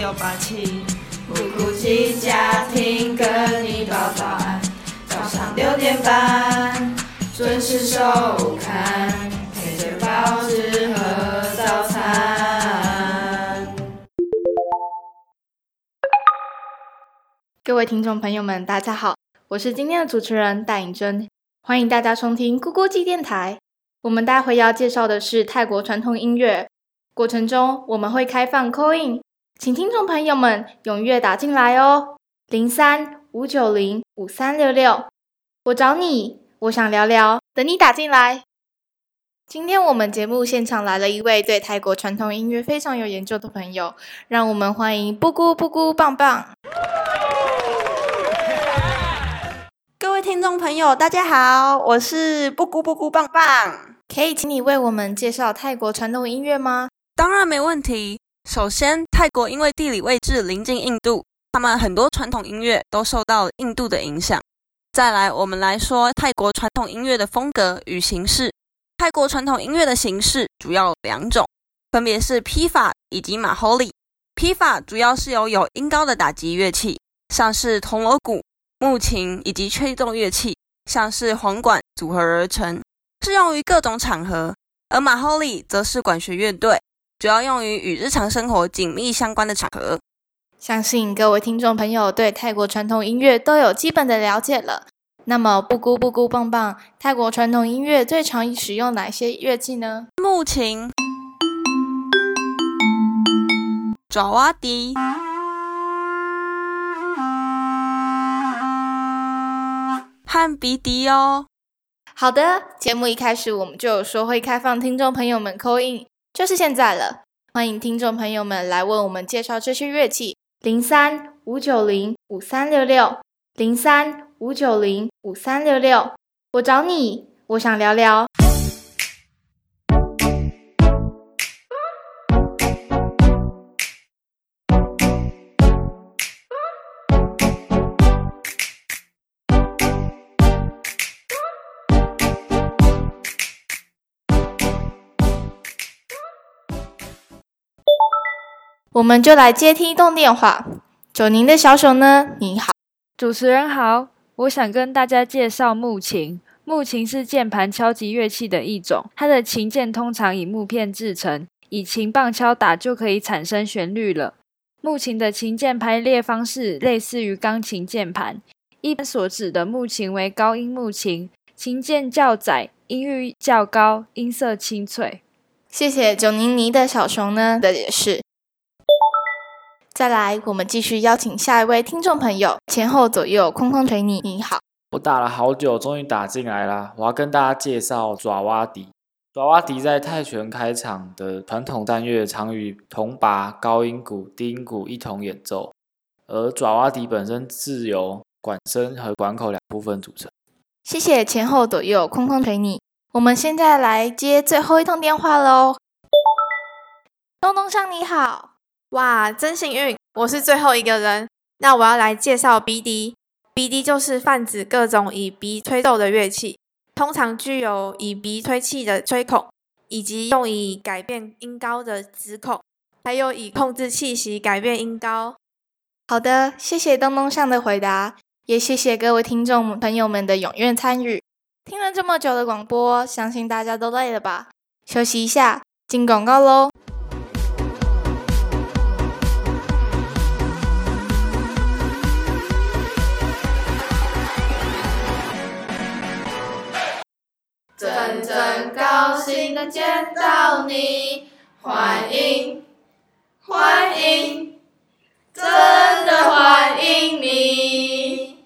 六八七。不哭泣家庭跟你报早安，早上六点半准时收看，配着报纸和早餐。各位听众朋友们，大家好，我是今天的主持人戴颖珍，欢迎大家收听咕咕鸡电台。我们待会要介绍的是泰国传统音乐，过程中我们会开放 call in，请听众朋友们踊跃打进来哦，零三五九零五三六六，我找你，我想聊聊，等你打进来。今天我们节目现场来了一位对泰国传统音乐非常有研究的朋友，让我们欢迎布咕布咕棒棒。各位听众朋友，大家好，我是布咕布咕棒棒。可以请你为我们介绍泰国传统音乐吗？当然没问题。首先，泰国因为地理位置临近印度，他们很多传统音乐都受到印度的影响。再来，我们来说泰国传统音乐的风格与形式。泰国传统音乐的形式主要两种，分别是披法以及马吼里。披法主要是由有音高的打击乐器，像是铜锣鼓。木琴以及吹奏乐器，像是簧管组合而成，适用于各种场合；而马吼里则是管弦乐队，主要用于与日常生活紧密相关的场合。相信各位听众朋友对泰国传统音乐都有基本的了解了。那么，布咕布咕棒棒，泰国传统音乐最常使用哪些乐器呢？木琴、爪哇笛。和鼻笛哦。好的，节目一开始我们就有说会开放听众朋友们扣印，就是现在了。欢迎听众朋友们来为我们介绍这些乐器：零三五九零五三六六，零三五九零五三六六。我找你，我想聊聊。我们就来接听一通电话。九宁的小熊呢？你好，主持人好。我想跟大家介绍木琴。木琴是键盘敲击乐器的一种，它的琴键通常以木片制成，以琴棒敲打就可以产生旋律了。木琴的琴键排列方式类似于钢琴键盘。一般所指的木琴为高音木琴，琴键较窄，音域较高，音色清脆。谢谢九宁尼的小熊呢的解释。再来，我们继续邀请下一位听众朋友，前后左右空空锤你，你好。我打了好久，终于打进来啦！我要跟大家介绍爪哇笛。爪哇笛在泰拳开场的传统单乐，常与铜拔、高音鼓、低音鼓一同演奏。而爪哇笛本身自由管身和管口两部分组成。谢谢前后左右空空锤你。我们现在来接最后一通电话喽。东东上你好。哇，真幸运！我是最后一个人。那我要来介绍 B D。B D 就是泛指各种以鼻吹奏的乐器，通常具有以鼻吹气的吹孔，以及用以改变音高的指孔，还有以控制气息改变音高。好的，谢谢东东上的回答，也谢谢各位听众朋友们的踊跃参与。听了这么久的广播，相信大家都累了吧？休息一下，进广告喽。真真高兴的见到你，欢迎欢迎，真的欢迎你。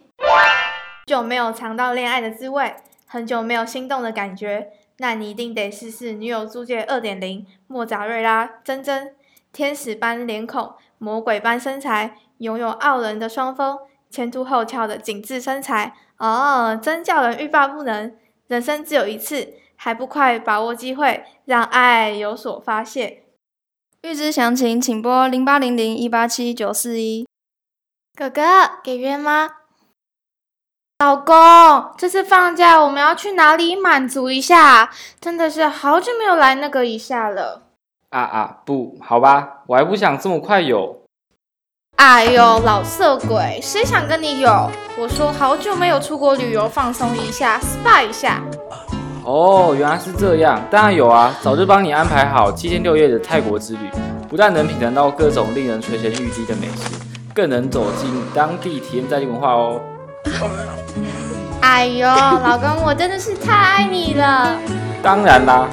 久没有尝到恋爱的滋味，很久没有心动的感觉，那你一定得试试女友租借二点零莫扎瑞拉真真，天使般脸孔，魔鬼般身材，拥有傲人的双峰，前凸后翘的紧致身材，哦，真叫人欲罢不能。人生只有一次，还不快把握机会，让爱有所发泄。预知详情，请拨零八零零一八七九四一。哥哥，给约吗？老公，这次放假我们要去哪里满足一下？真的是好久没有来那个一下了。啊啊，不好吧，我还不想这么快有。哎呦，老色鬼，谁想跟你有？我说好久没有出国旅游，放松一下，SPA 一下。哦，原来是这样，当然有啊，早就帮你安排好七天六夜的泰国之旅，不但能品尝到各种令人垂涎欲滴的美食，更能走进当地体验在地文化哦。哎呦，老公，我真的是太爱你了。当然啦，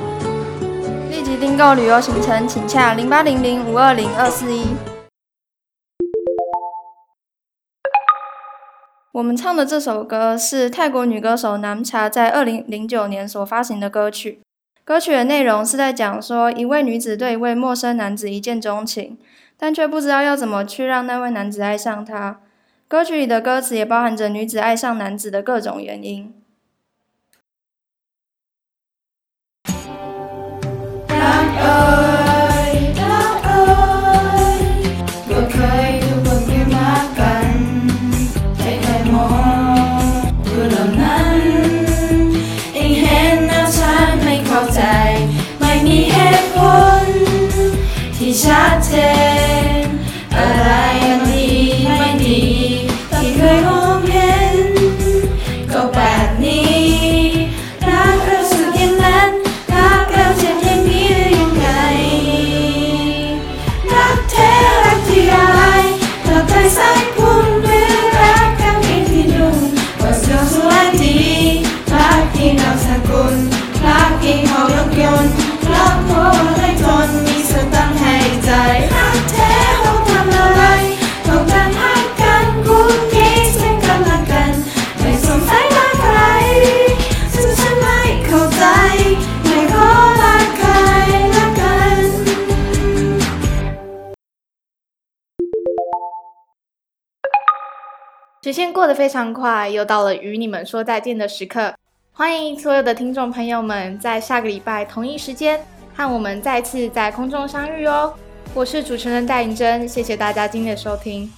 立即订购旅游行程，请洽零八零零五二零二四一。我们唱的这首歌是泰国女歌手南茶在二零零九年所发行的歌曲。歌曲的内容是在讲说，一位女子对一位陌生男子一见钟情，但却不知道要怎么去让那位男子爱上她。歌曲里的歌词也包含着女子爱上男子的各种原因。 ชัดเจน อะไรมันดีไม่ดีที่เคยมองเห็น ก็แบบนี้ 时间过得非常快，又到了与你们说再见的时刻。欢迎所有的听众朋友们在下个礼拜同一时间和我们再次在空中相遇哦。我是主持人戴颖珍，谢谢大家今天的收听。